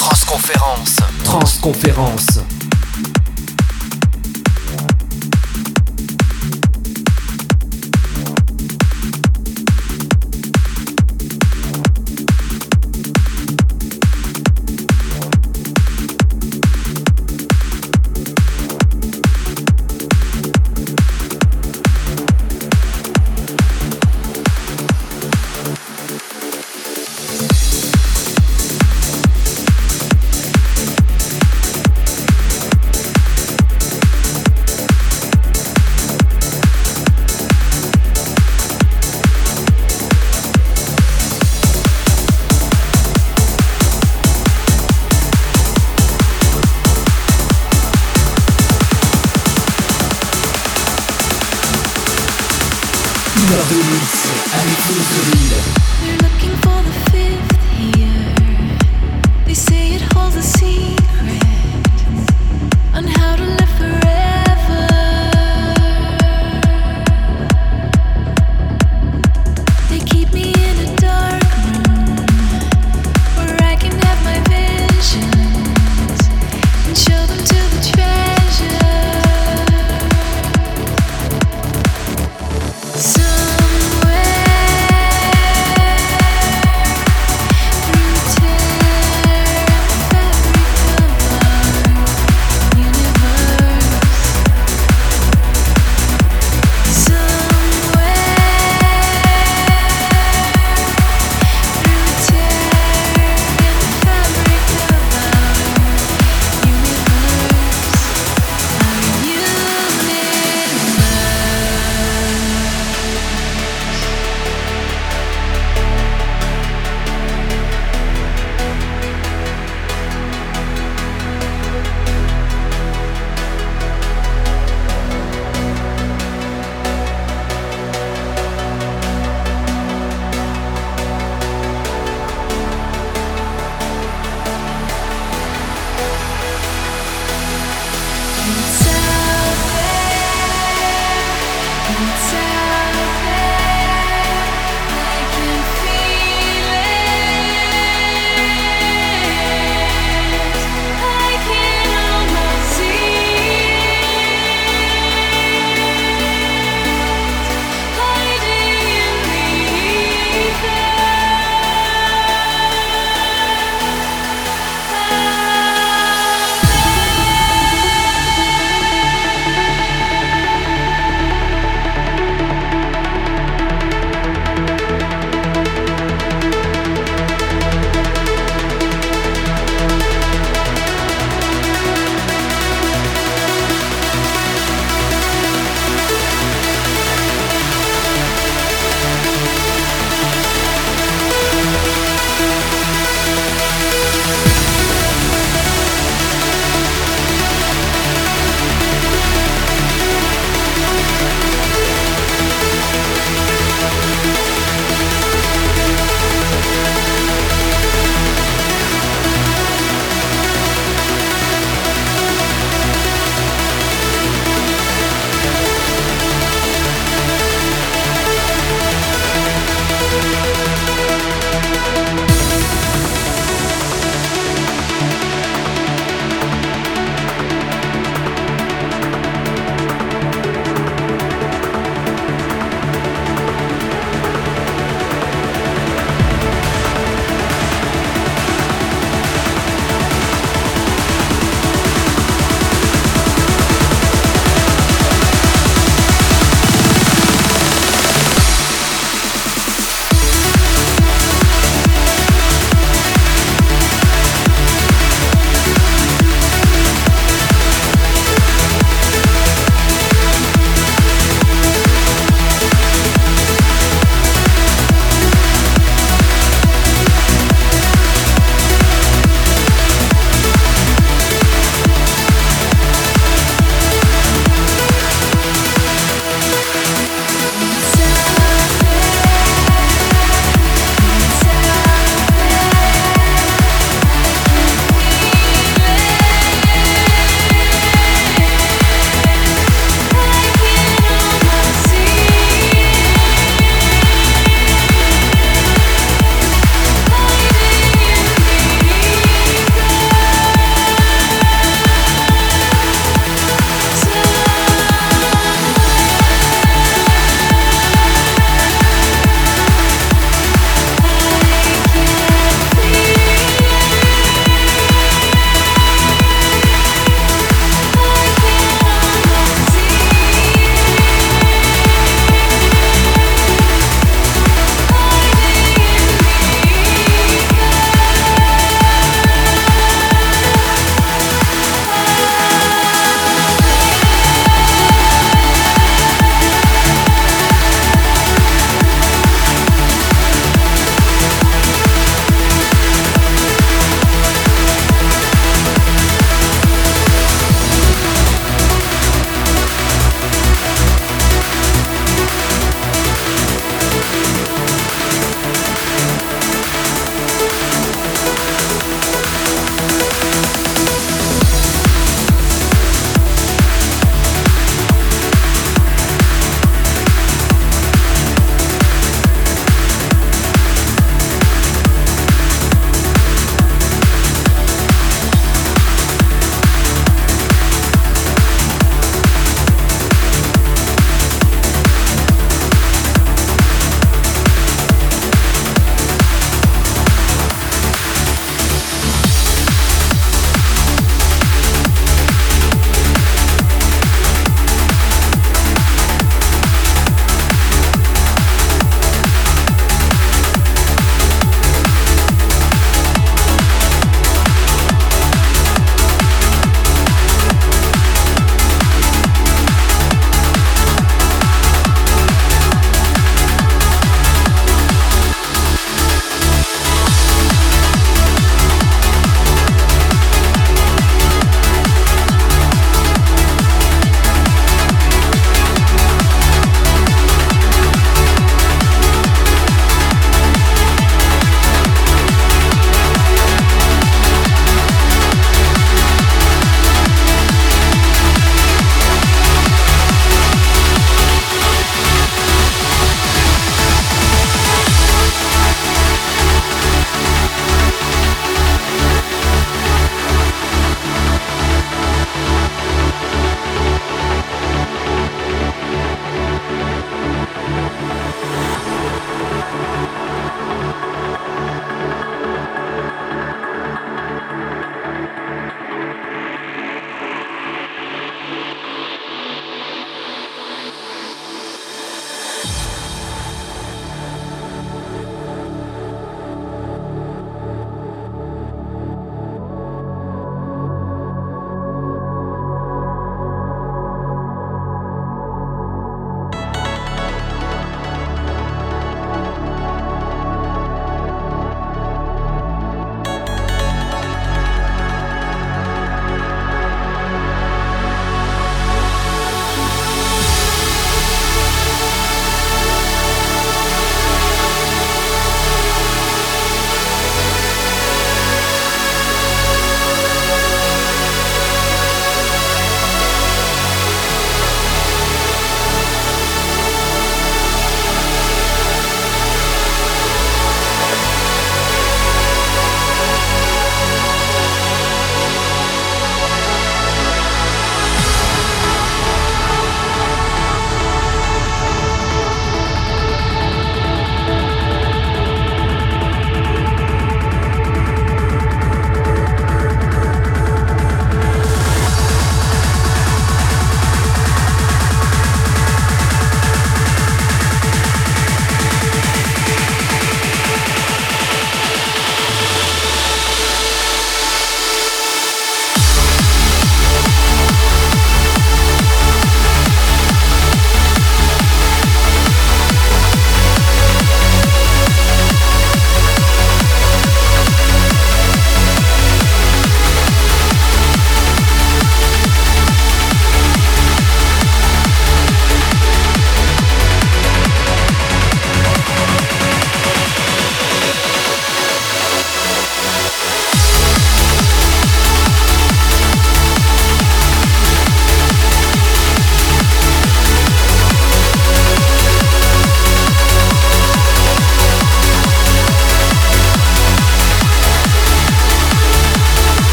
Transconférence. Transconférence.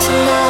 tonight.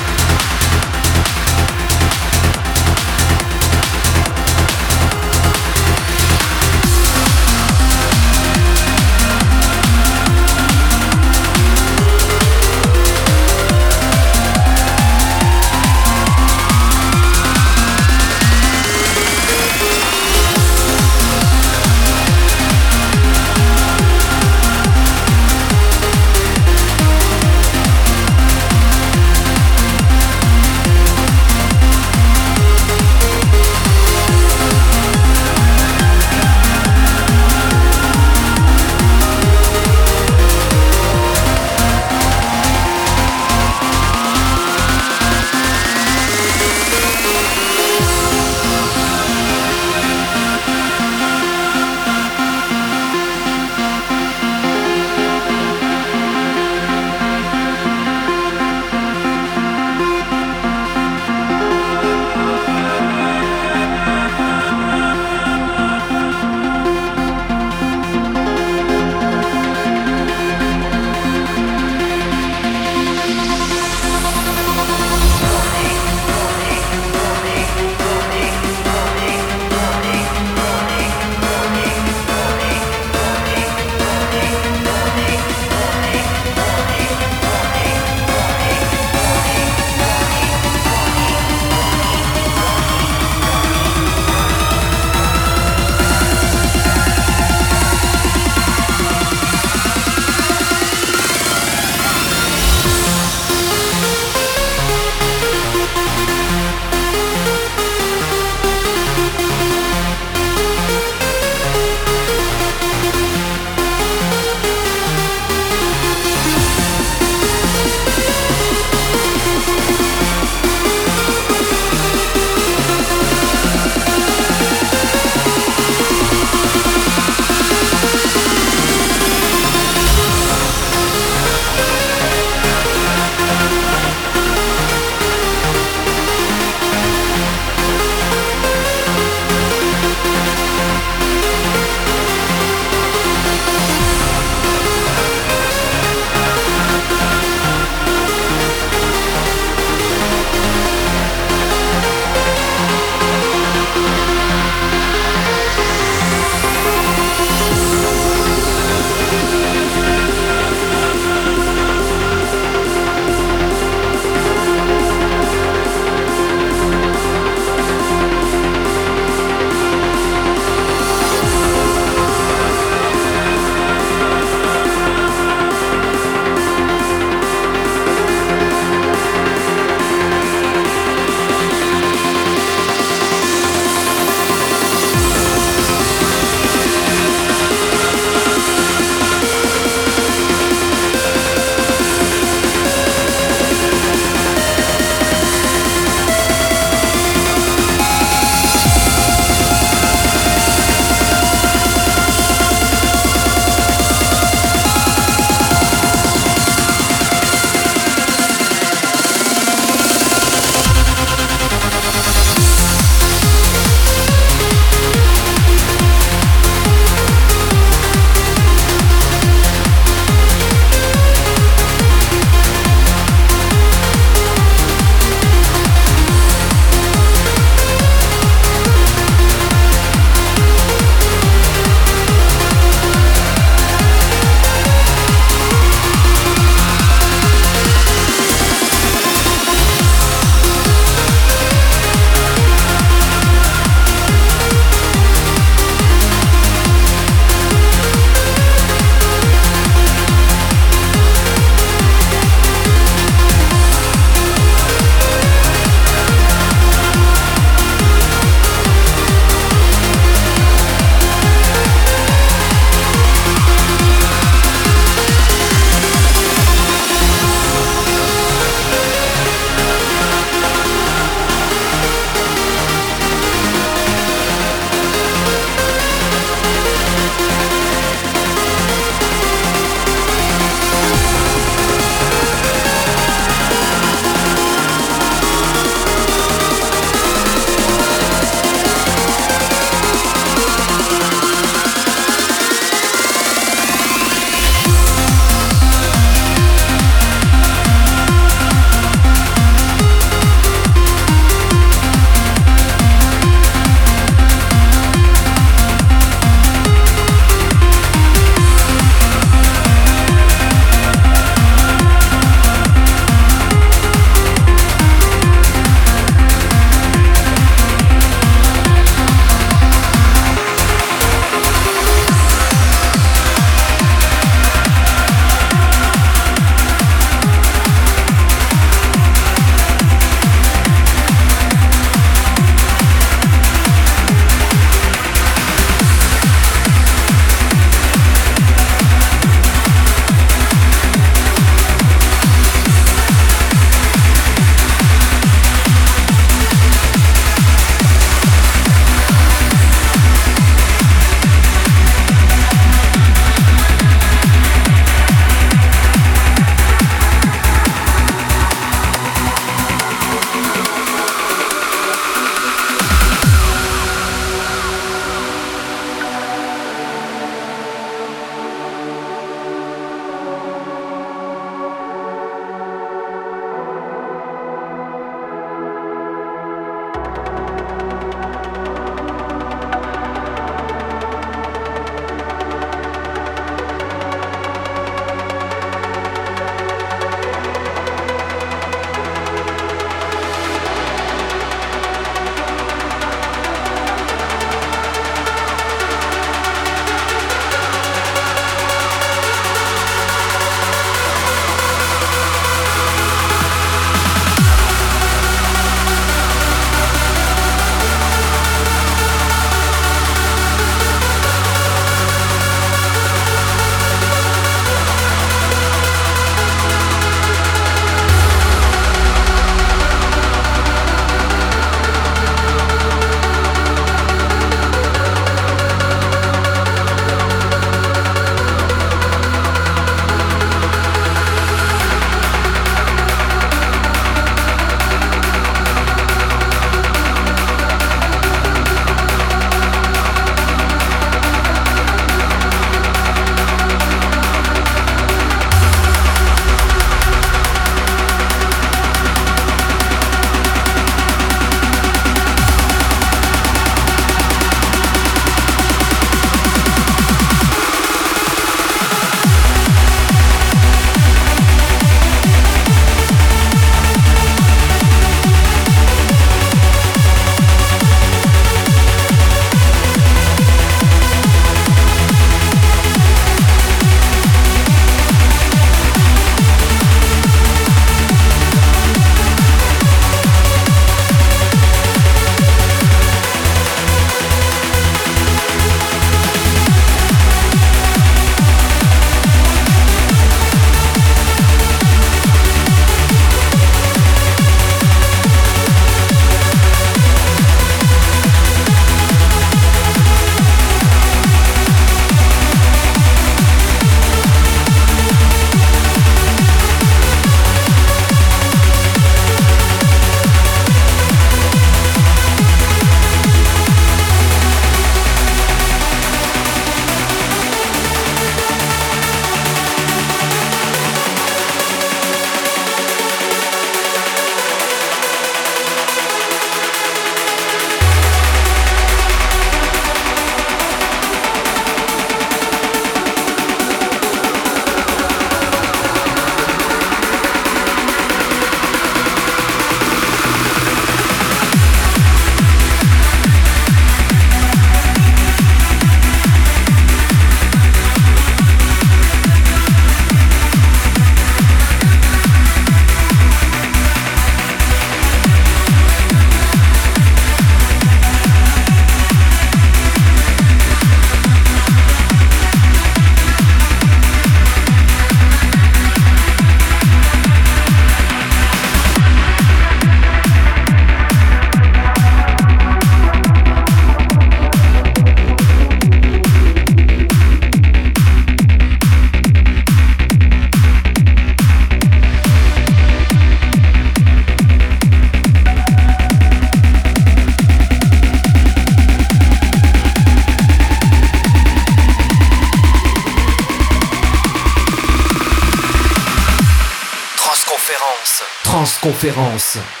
conférence.